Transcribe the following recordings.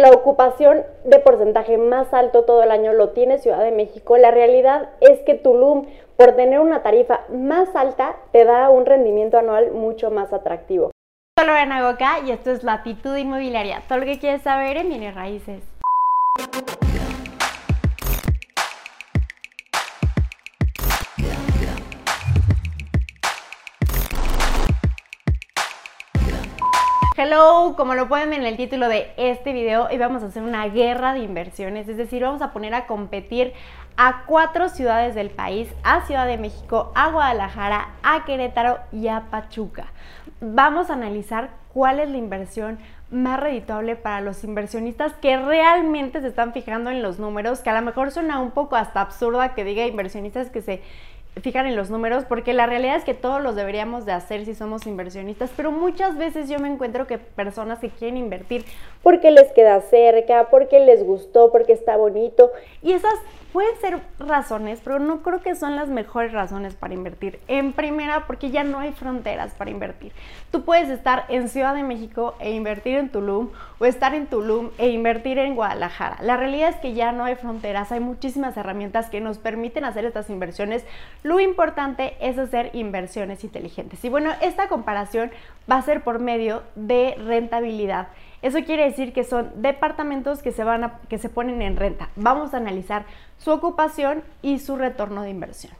la ocupación de porcentaje más alto todo el año lo tiene Ciudad de México, la realidad es que Tulum, por tener una tarifa más alta, te da un rendimiento anual mucho más atractivo. Soy Lorena Goca y esto es Latitud Inmobiliaria. Todo lo que quieres saber en bienes raíces. Hello, como lo pueden ver en el título de este video, hoy vamos a hacer una guerra de inversiones, es decir, vamos a poner a competir a cuatro ciudades del país, a Ciudad de México, a Guadalajara, a Querétaro y a Pachuca. Vamos a analizar cuál es la inversión más redituable para los inversionistas que realmente se están fijando en los números, que a lo mejor suena un poco hasta absurda que diga inversionistas que se fijan en los números, porque la realidad es que todos los deberíamos de hacer si somos inversionistas, pero muchas veces yo me encuentro que personas que quieren invertir porque les queda cerca, porque les gustó, porque está bonito, y esas pueden ser razones, pero no creo que son las mejores razones para invertir. En primera, porque ya no hay fronteras para invertir. Tú puedes estar en Ciudad de México e invertir en Tulum o estar en Tulum e invertir en Guadalajara. La realidad es que ya no hay fronteras, hay muchísimas herramientas que nos permiten hacer estas inversiones. Lo importante es hacer inversiones inteligentes. Y bueno, esta comparación va a ser por medio de rentabilidad. Eso quiere decir que son departamentos que se, van a, que se ponen en renta. Vamos a analizar su ocupación y su retorno de inversión.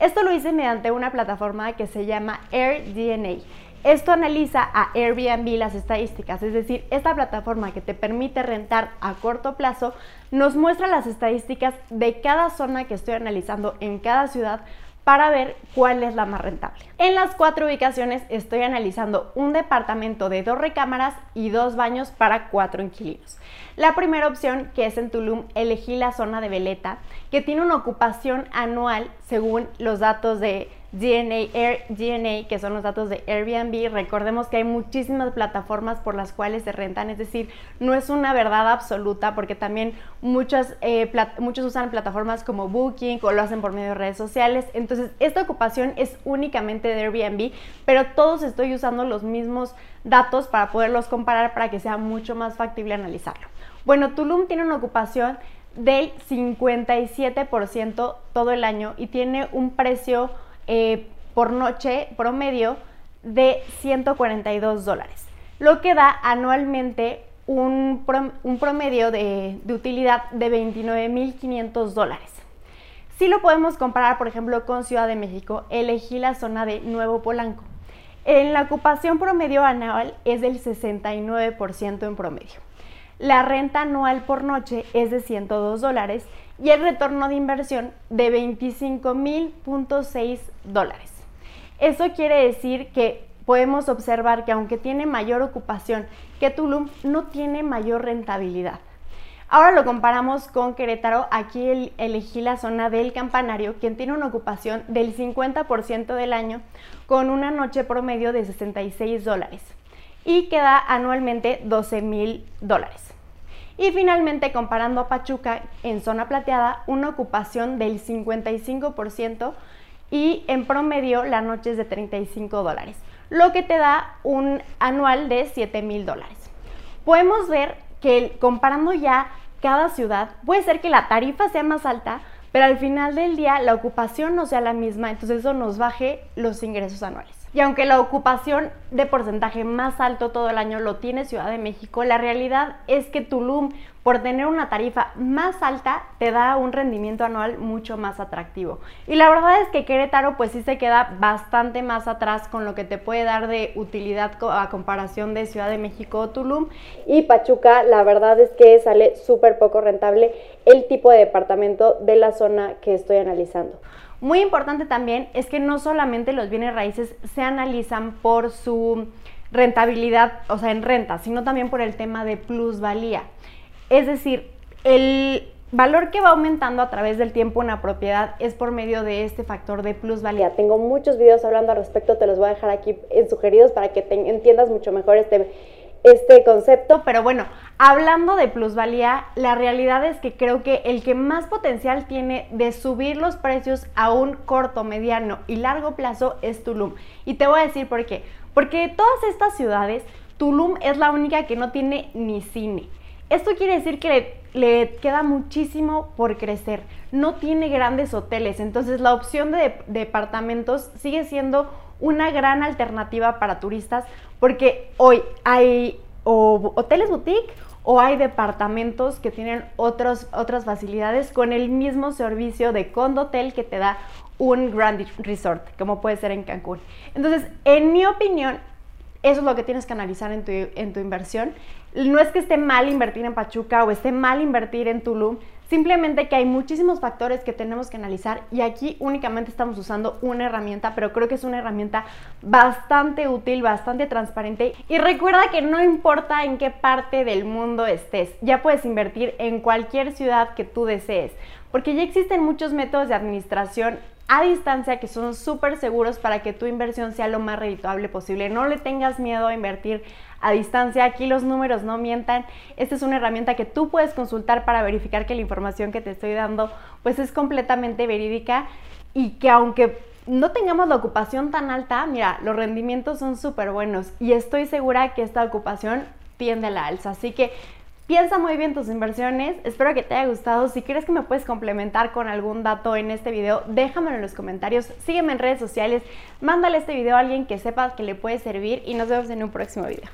Esto lo hice mediante una plataforma que se llama AirDNA. Esto analiza a Airbnb las estadísticas, es decir, esta plataforma que te permite rentar a corto plazo nos muestra las estadísticas de cada zona que estoy analizando en cada ciudad para ver cuál es la más rentable. En las cuatro ubicaciones estoy analizando un departamento de dos recámaras y dos baños para cuatro inquilinos. La primera opción, que es en Tulum, elegí la zona de Veleta, que tiene una ocupación anual según los datos de DNA, Air, DNA, que son los datos de Airbnb. Recordemos que hay muchísimas plataformas por las cuales se rentan, es decir, no es una verdad absoluta porque también muchas, eh, muchos usan plataformas como Booking o lo hacen por medio de redes sociales. Entonces, esta ocupación es únicamente de Airbnb, pero todos estoy usando los mismos datos para poderlos comparar para que sea mucho más factible analizarlo. Bueno, Tulum tiene una ocupación del 57% todo el año y tiene un precio eh, por noche promedio de 142 dólares, lo que da anualmente un, promedio de, de utilidad de 29.500 dólares. Si lo podemos comparar, por ejemplo, con Ciudad de México, elegí la zona de Nuevo Polanco. En la ocupación promedio anual es del 69% en promedio. La renta anual por noche es de 102 dólares y el retorno de inversión de 25.000.6 dólares. Eso quiere decir que podemos observar que aunque tiene mayor ocupación que Tulum, no tiene mayor rentabilidad. Ahora lo comparamos con Querétaro. Aquí elegí la zona del campanario, quien tiene una ocupación del 50% del año, con una noche promedio de 66 dólares y que da anualmente 12 mil dólares. Y finalmente, comparando a Pachuca en zona plateada, una ocupación del 55% y en promedio la noche es de 35 dólares, lo que te da un anual de 7 mil dólares. Podemos ver que comparando ya cada ciudad, puede ser que la tarifa sea más alta, pero al final del día la ocupación no sea la misma, entonces eso nos baje los ingresos anuales. Y aunque la ocupación de porcentaje más alto todo el año lo tiene Ciudad de México, la realidad es que Tulum, por tener una tarifa más alta, te da un rendimiento anual mucho más atractivo. Y la verdad es que Querétaro pues sí se queda bastante más atrás con lo que te puede dar de utilidad a comparación de Ciudad de México o Tulum. Y Pachuca, la verdad es que sale súper poco rentable el tipo de departamento de la zona que estoy analizando. Muy importante también es que no solamente los bienes raíces se analizan por su rentabilidad, o sea, en renta, sino también por el tema de plusvalía. Es decir, el valor que va aumentando a través del tiempo una propiedad es por medio de este factor de plusvalía. Tengo muchos videos hablando al respecto, te los voy a dejar aquí en sugeridos para que entiendas mucho mejor este este concepto, pero bueno, hablando de plusvalía, la realidad es que creo que el que más potencial tiene de subir los precios a un corto, mediano y largo plazo es Tulum. Y te voy a decir por qué. Porque de todas estas ciudades, Tulum es la única que no tiene ni cine. Esto quiere decir que le, queda muchísimo por crecer. No tiene grandes hoteles, entonces la opción de departamentos sigue siendo una gran alternativa para turistas porque hoy hay hoteles boutique o hay departamentos que tienen otras facilidades con el mismo servicio de condotel que te da un Grand Resort, como puede ser en Cancún. Entonces, en mi opinión, eso es lo que tienes que analizar en tu, en tu inversión. No es que esté mal invertir en Pachuca o esté mal invertir en Tulum, simplemente que hay muchísimos factores que tenemos que analizar y aquí únicamente estamos usando una herramienta, pero creo que es una herramienta bastante útil, bastante transparente y recuerda que no importa en qué parte del mundo estés, ya puedes invertir en cualquier ciudad que tú desees, porque ya existen muchos métodos de administración a distancia que son súper seguros para que tu inversión sea lo más redituable posible. No le tengas miedo a invertir a distancia. Aquí los números no mientan. Esta es una herramienta que tú puedes consultar para verificar que la información que te estoy dando pues es completamente verídica y que aunque no tengamos la ocupación tan alta, mira, los rendimientos son súper buenos y estoy segura que esta ocupación tiende a la alza. Así que Piensa muy bien tus inversiones, espero que te haya gustado. Si crees que me puedes complementar con algún dato en este video, déjamelo en los comentarios. Sígueme en redes sociales, mándale este video a alguien que sepas que le puede servir y nos vemos en un próximo video.